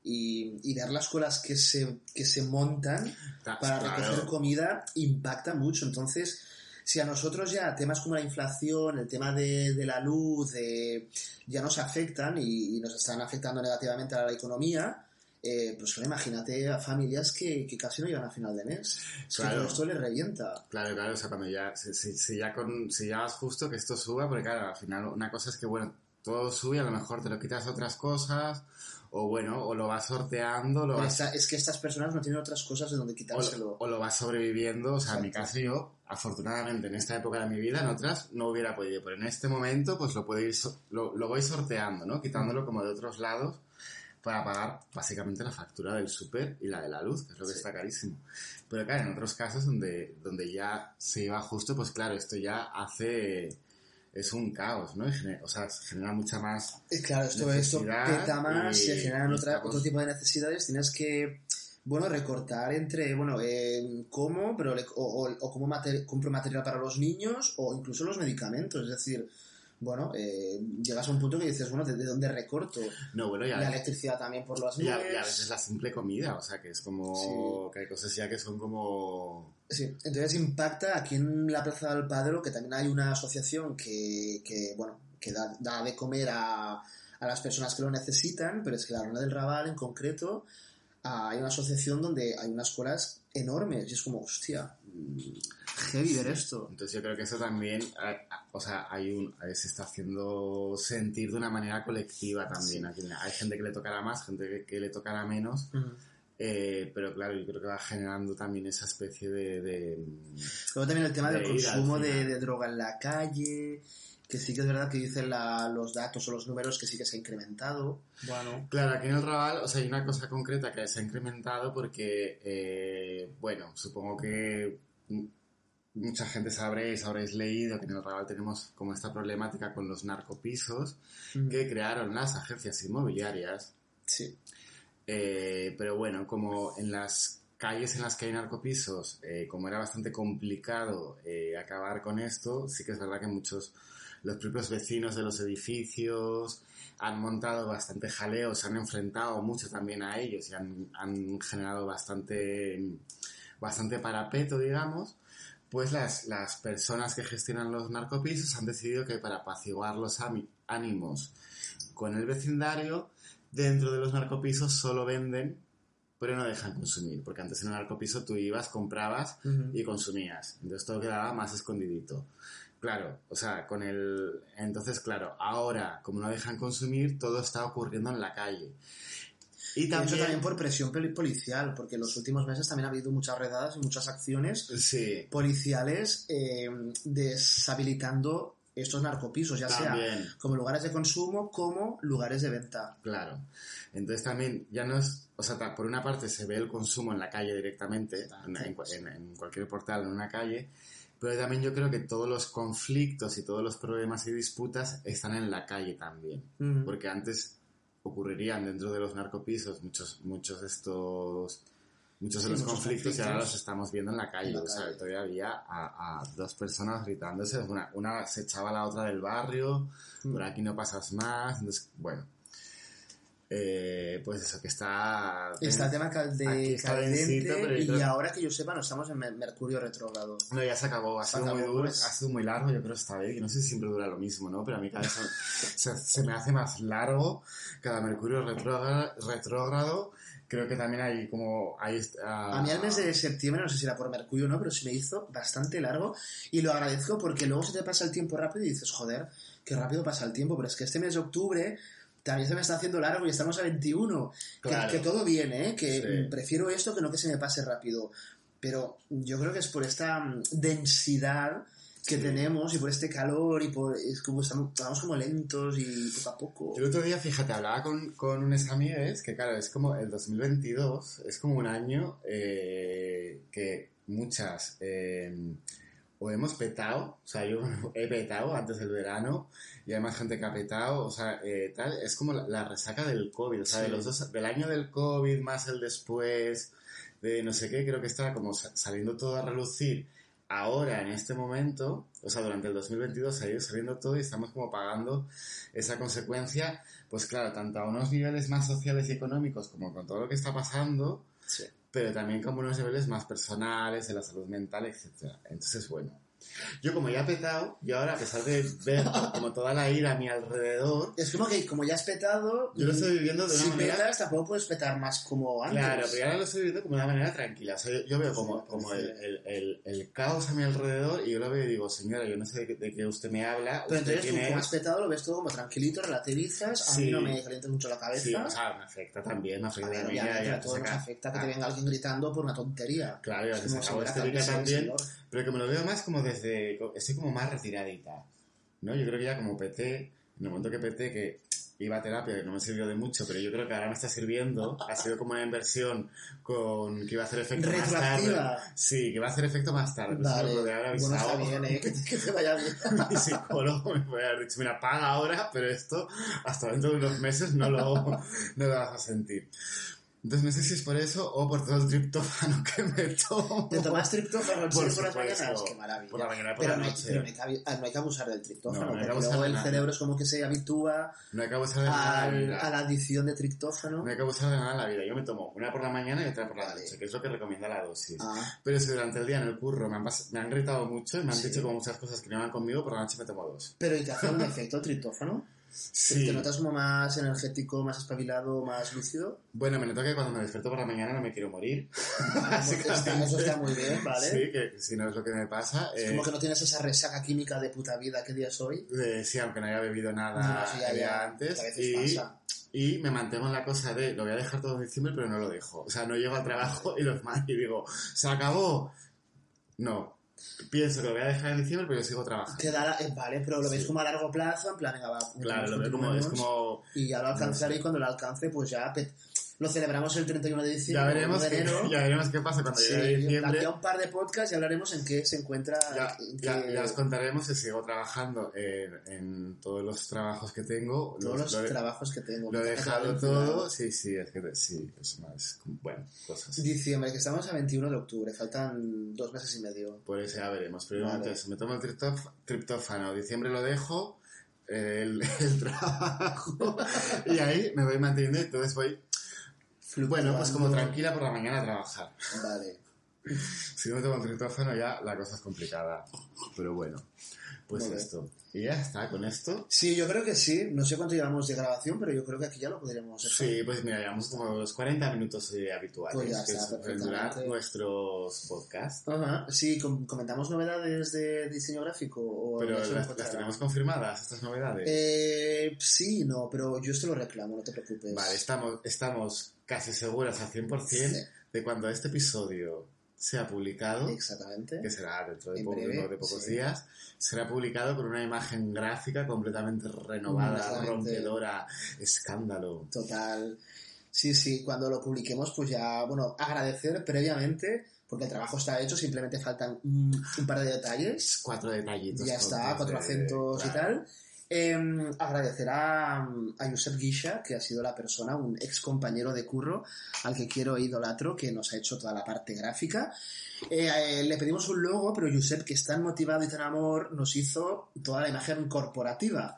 y, y ver las colas que se, que se montan Ta- para claro. recoger comida impacta mucho. Entonces, si a nosotros ya temas como la inflación, el tema de, de la luz, de- ya nos afectan y, y nos están afectando negativamente a la economía, eh, pues bueno, imagínate a familias que, que casi no llegan a final de mes. Es que Claro. todo esto les revienta. Claro, claro, o sea, cuando ya, si, si- si ya con, si ya vas justo que esto suba, porque claro, al final una cosa es que, bueno, todo sube, a lo mejor te lo quitas otras cosas, o bueno, o lo vas sorteando, lo vas, esta- es que estas personas no tienen otras cosas de donde o, quitárselo. o lo vas sobreviviendo, o sea, en mi Exacto. caso yo, afortunadamente en esta época de mi vida, en otras no hubiera podido, pero en este momento pues lo puedo ir, so- lo, lo voy sorteando, ¿no? Quitándolo como de otros lados para pagar básicamente la factura del súper y la de la luz, que es lo que Sí. está carísimo. Pero claro, en otros casos donde, donde ya se iba justo, pues claro, esto ya hace... Es un caos, ¿no? Y gener- o sea, genera mucha más... Eh, Claro, esto, esto peta más, y- se generan otra, estamos- otro tipo de necesidades, tienes que, bueno, recortar entre, bueno, eh, cómo, pero le- o, o, o cómo mate- compro material para los niños o incluso los medicamentos, es decir, bueno, eh, llegas a un punto que dices, bueno, ¿de, de dónde recorto? No, bueno, ya... La electricidad también por las nubes. y a veces la simple comida, o sea, que es como... Que hay cosas ya que son como... Sí, entonces impacta aquí en la Plaza del Padre, que también hay una asociación que, que bueno, que da, da de comer a, a las personas que lo necesitan, pero es que la Ronda del Raval en concreto ah, hay una asociación donde hay unas colas enormes y es como, hostia, heavy ver esto. Entonces yo creo que eso también, o sea, hay un, se está haciendo sentir de una manera colectiva también. Aquí hay gente que le tocará más, gente que, que le tocará menos, eh, pero claro, yo creo que va generando también esa especie de... de- Luego también el tema del De al consumo de, de droga en la calle, que sí que es verdad que dicen la- los datos o los números que sí que se ha incrementado. Bueno, Claro, aquí en el Raval, o sea, hay una cosa concreta que se ha incrementado porque, eh, bueno, supongo que mm, mucha gente sabréis, habréis leído que en el Raval tenemos como esta problemática con los narcopisos que crearon las agencias inmobiliarias sí. Eh, pero bueno, como en las calles en las que hay narcopisos, eh, como era bastante complicado eh, acabar con esto, sí que es verdad que muchos, los propios vecinos de los edificios han montado bastante jaleo, se han enfrentado mucho también a ellos y han, han generado bastante, bastante parapeto, digamos. Pues las, las personas que gestionan los narcopisos han decidido que para apaciguar los ánimos con el vecindario, dentro de los narcopisos solo venden, pero no dejan consumir, porque antes en el narcopiso tú ibas, comprabas Ujú. y consumías, entonces todo quedaba más escondidito. Claro, o sea, con el... Entonces, claro, ahora, como no dejan consumir, todo está ocurriendo en la calle. Y hecho, también... por presión poli- policial, porque en los últimos meses también ha habido muchas redadas y muchas acciones Sí, policiales eh, deshabilitando estos narcopisos, ya sea como lugares de consumo como lugares de venta. Claro. Entonces también ya no es, o sea, por una parte se ve el consumo en la calle directamente, en, en cua- en- en cualquier portal, en una calle, pero también yo creo que todos los conflictos y todos los problemas y disputas están en la calle también, porque antes ocurrirían dentro de los narcopisos muchos, muchos de estos, muchos de los muchos conflictos, y ahora conflictos. los estamos viendo en la calle, En la o sea, todavía había a, a dos personas gritándose, una, una se echaba a la otra del barrio, Mm. por aquí no pasas más, entonces, bueno, eh, pues eso, que está... Está el tema cal- Aquí de está caldente pero y ahora que yo sepa no estamos en Mer- Mercurio retrógrado. No, ya se acabó, ha Se sido muy duro, pues. ha sido muy largo, yo creo esta vez, y no sé si siempre dura lo mismo, ¿no? Pero a mí cada vez se, <laughs> se me hace más largo cada Mercurio retrógrado, retrógrado. Creo que también hay como... Hay, A mí al mes de septiembre, no sé si era por Mercurio o no, pero se me hizo bastante largo y lo agradezco porque luego se te pasa el tiempo rápido y dices, joder, qué rápido pasa el tiempo, pero es que este mes de octubre también se me está haciendo largo y estamos a 21. Que- Claro. Que, todo viene, ¿eh? que Sí. prefiero esto que no que se me pase rápido. Pero yo creo que es por esta mm, densidad que Sí. tenemos y por este calor y por... Es como estamos, vamos como lentos y poco a poco. El otro día, fíjate, hablaba con, con unos amigos que, claro, es como el 2022, es como un año eh, que muchas eh, o hemos petado, o sea, yo <laughs> he petado antes del verano y hay más gente que ha petado, o sea, eh, tal, es como la, la resaca del COVID, o sea, de Sí. los dos, del año del COVID más el después, de no sé qué, creo que está como sa- saliendo todo a relucir ahora, en este momento, o sea, durante el 2022 ha ido saliendo todo y estamos como pagando esa consecuencia, pues claro, tanto a unos niveles más sociales y económicos como con todo lo que está pasando, Sí. pero también como unos niveles más personales, de la salud mental, etc. Entonces, bueno, yo como ya he petado, y ahora a pesar de ver como toda la ira a mi alrededor, Es como que como ya has petado, yo lo estoy viviendo de una si manera... petas tampoco puedes petar más como antes. Claro, pero ahora lo estoy viviendo como de una manera tranquila. O sea, yo, yo veo como, como el, el, el, el caos a mi alrededor y yo lo veo y digo, señora, yo no sé de qué, de qué usted me habla. Pero entonces tú como es?". has petado lo ves todo como tranquilito, relativizas, a mí Sí. no me calientes mucho la cabeza. Sí, o sea, me afecta también, me afecta a ver, también. obviamente ya- ya a todos nos afecta que Ah, te venga alguien gritando por una tontería. Claro, ya Es que se acabó cálmese, también, señor. pero que me lo veo más como desde, estoy como más retiradita, ¿no? Yo creo que ya como PT, en el momento que PT, que iba a terapia, que no me sirvió de mucho, pero yo creo que ahora me está sirviendo. Ha sido como una inversión con que iba a hacer efecto más tarde. Sí, que va a hacer efecto más tarde. Pues Vale. lo de Bueno, está avisado. bien, ¿eh? Que, que te vaya bien. <laughs> Mi psicólogo me puede haber dicho, mira, paga ahora, pero esto hasta dentro de unos meses no lo, no lo vas a sentir. Entonces no sé si es por eso o por todo el triptófano <laughs> que me tomo. ¿Te tomas triptófano Por por, las mañanas? Qué maravilla. Por la mañana y por pero, la no hay, noche. pero no hay que no hay que abusar del triptófano, No, no hay que porque abusar luego el nada. cerebro es como que se habitúa No hay que abusar de nada la a la adición de triptófano. No hay que abusar de nada en la vida. Yo me tomo una por la mañana y otra por la Vale. noche, que es lo que recomienda la dosis. Ah, Pero si durante el día en el curro me han, me han gritado mucho y me han Sí. dicho como muchas cosas que no van conmigo, por la noche me tomo dos. pero ¿y te hace un efecto el triptófano? Sí. ¿Te notas como más energético, más espabilado, más lúcido? Bueno, me noto que cuando me despierto por la mañana no me quiero morir. <laughs> Está- eso está muy bien, ¿vale? Sí, que si no es lo que me pasa. Es eh, como que no tienes esa resaca química de puta vida que día soy. eh, sí, aunque no haya bebido nada No, sí, ya, antes. pasa. y me mantengo en la cosa de lo voy a dejar todo en diciembre, pero no lo dejo. O sea, no llego al trabajo y los más y digo, ¿se acabó? No. Pienso que lo voy a dejar en diciembre, pero yo sigo trabajando. Te da la- eh, vale, pero lo ves Sí. como a largo plazo, en plan, venga, va. Claro, lo como, es como Y ya lo alcanzaré No y cuando lo alcance, pues ya lo celebramos el 31 de diciembre. Ya veremos, de enero. <laughs> ya veremos qué pasa cuando Sí, llegue diciembre. aquí un par de podcasts y hablaremos en qué se encuentra. Ya, en ya- qué- ya os contaremos si sigo trabajando en, en todos los trabajos que tengo. todos los lo, trabajos que tengo. lo he dejado todo. Sí, sí, es que sí, es más. Bueno, cosas. Diciembre, que estamos a 21 de octubre, faltan dos meses y medio. Por eso ya veremos. Pero Vale. entonces, me tomo el triptóf- triptófano. Diciembre lo dejo. El, <laughs> el trabajo. y ahí me voy manteniendo y entonces voy. Bueno, pues como tranquila por la mañana a trabajar. Vale. <laughs> Si no me tomo el triptófano ya la cosa es complicada. Pero bueno, pues esto. Y ya está, con esto. Sí, yo creo que sí. No sé cuánto llevamos de grabación, pero yo creo que aquí ya lo podríamos hacer. Sí, pues mira, llevamos como los 40 minutos eh, habituales Pues ya que está, durar nuestros podcasts. Ajá. Sí, com- comentamos novedades de diseño gráfico. O Pero las, las tenemos confirmadas, estas novedades. Eh, sí, no, pero yo esto lo reclamo, no te preocupes. Vale, estamos, estamos casi seguras al 100% Sí. de cuando este episodio sea publicado, Exactamente. que será dentro de, poco- breve, de pocos sí. días, será publicado con una imagen gráfica completamente renovada, rompedora, escándalo. Total. Sí, sí, cuando lo publiquemos, pues ya, bueno, agradecer previamente, porque el trabajo está hecho, simplemente faltan un, un par de detalles. Cuatro detallitos. Ya está, cuatro de- acentos y claro. tal. Eh, agradecer a, a Josep Guisha, que ha sido la persona, un ex compañero de curro, al que quiero e idolatro, que nos ha hecho toda la parte gráfica. Eh, eh, le pedimos un logo, pero Josep, que es tan motivado y tan amor, nos hizo toda la imagen corporativa.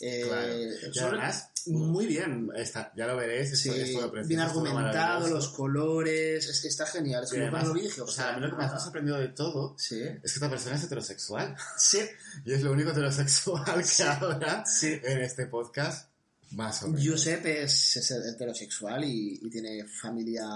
Eh, Claro. Además, muy bien. Está, ya lo veréis, esto, Sí, esto lo bien argumentado, los colores, es que está genial. Es cuando lo dije, o sea, a mí lo que más me ha ah, sorprendido de todo Sí, es que esta persona es heterosexual. sí, Y es lo único heterosexual que Sí. habrá sí. en este podcast, más o menos. Josep es, es heterosexual y, y tiene familia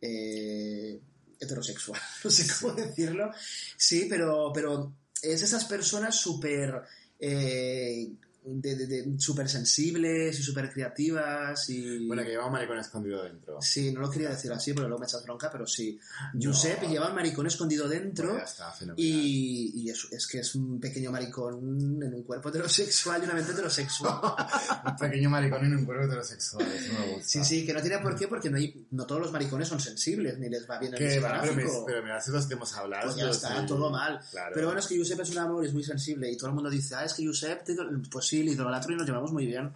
eh, heterosexual, <laughs> no sé cómo decirlo. Sí, pero, pero es esas personas súper eh, de, de- de- súper sensibles y súper creativas y... Bueno, que lleva un maricón escondido dentro. Sí, no lo quería decir así porque luego me echas bronca, pero sí. No. Josep lleva un maricón escondido dentro Bueno, ya está, fenomenal. y, y es, es que es un pequeño maricón en un cuerpo heterosexual y una mente heterosexual. <laughs> un pequeño maricón en un cuerpo heterosexual, eso me gusta. Sí, sí, que no tiene por qué porque no, hay, no todos los maricones son sensibles ni les va bien el va, pero, me- pero mira, hace los que hemos hablado. Pues ya está, sí, todo mal. Claro. Pero bueno, es que Josep es un amor, es muy sensible y todo el mundo dice, ah, es que Josep, pues sí, idolatro y nos llevamos muy bien.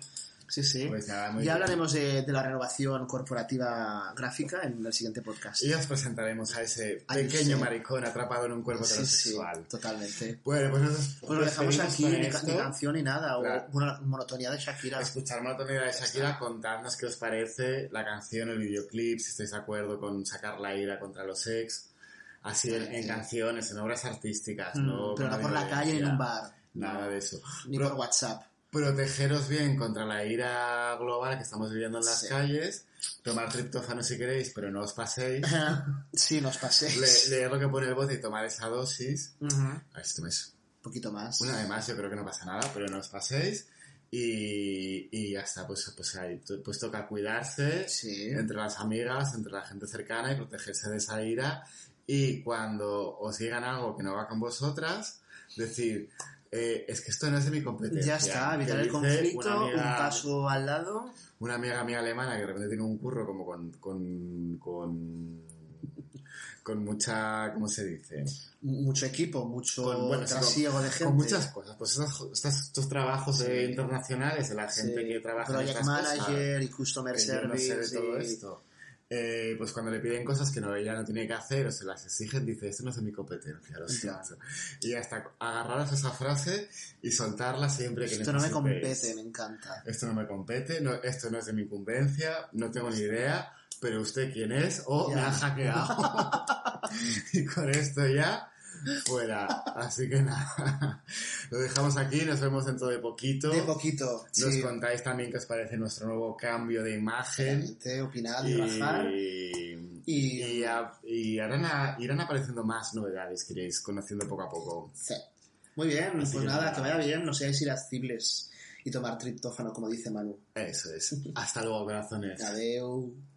Sí, sí. Pues ya, muy ya bien. hablaremos de, de la renovación corporativa gráfica en el siguiente podcast. Y os presentaremos a ese Ay, pequeño sí. maricón atrapado en un cuerpo sí, sí, heterosexual. totalmente. Bueno, pues nos Pues lo dejamos aquí, ni, ca- ni canción ni nada, Claro. o una monotonía de Shakira. Escuchar Monotonía de Shakira, contadnos qué os parece la canción, el videoclip, si estáis de acuerdo con sacar la ira contra los ex, así en, en Sí. canciones, en obras artísticas, Mm, no pero no por la calle en un bar, Nada de eso. ni por WhatsApp. Protegeros bien contra la ira global que estamos viviendo en las Sí. calles, tomar triptófano si queréis, pero no os paséis, <laughs> sí, nos paséis. Le- leer lo que pone el bote y tomar esa dosis. Ujú, A ver, mes Un poquito más. Bueno, además yo creo que no pasa nada, pero no os paséis. Y, y ya está, pues, pues ahí, pues toca cuidarse Sí. entre las amigas, entre la gente cercana y protegerse de esa ira. Y cuando os digan algo que no va con vosotras, decir, eh, es que esto no es de mi competencia. Ya está, evitar el conflicto, un paso al lado. Una amiga mía alemana que de repente tiene un curro como con, con, con, con mucha, ¿cómo se dice? mucho equipo, mucho Con- bueno, trasiego de gente. Con muchas cosas. Pues estas- estas- estos trabajos Sí. internacionales de la gente Sí, que trabaja en Project estas cosas, Manager y Customer no Service. sé de todo y- esto. Eh, pues cuando le piden cosas que no, ella no tiene que hacer o se las exigen, dice, esto no es de mi competencia, lo siento. Y hasta agarraros esa frase y soltarla siempre que Esto no me compete, me encanta. Esto no me compete, no, esto no es de mi incumbencia, no tengo ni idea, pero usted quién es o Ya. me ha hackeado. <laughs> <laughs> y con esto ya, fuera. Así que nada, lo dejamos aquí, nos vemos dentro de poquito. De poquito. Nos sí. contáis también qué os parece nuestro nuevo cambio de imagen. Gente, opinad. Y, Y- y, a- y a- irán apareciendo más novedades que iréis conociendo poco a poco. Sí. Muy bien, Así pues nada. que vaya bien, no seáis irascibles y tomar triptófano, como dice Manu. Eso es. Hasta luego, corazones. Adeu.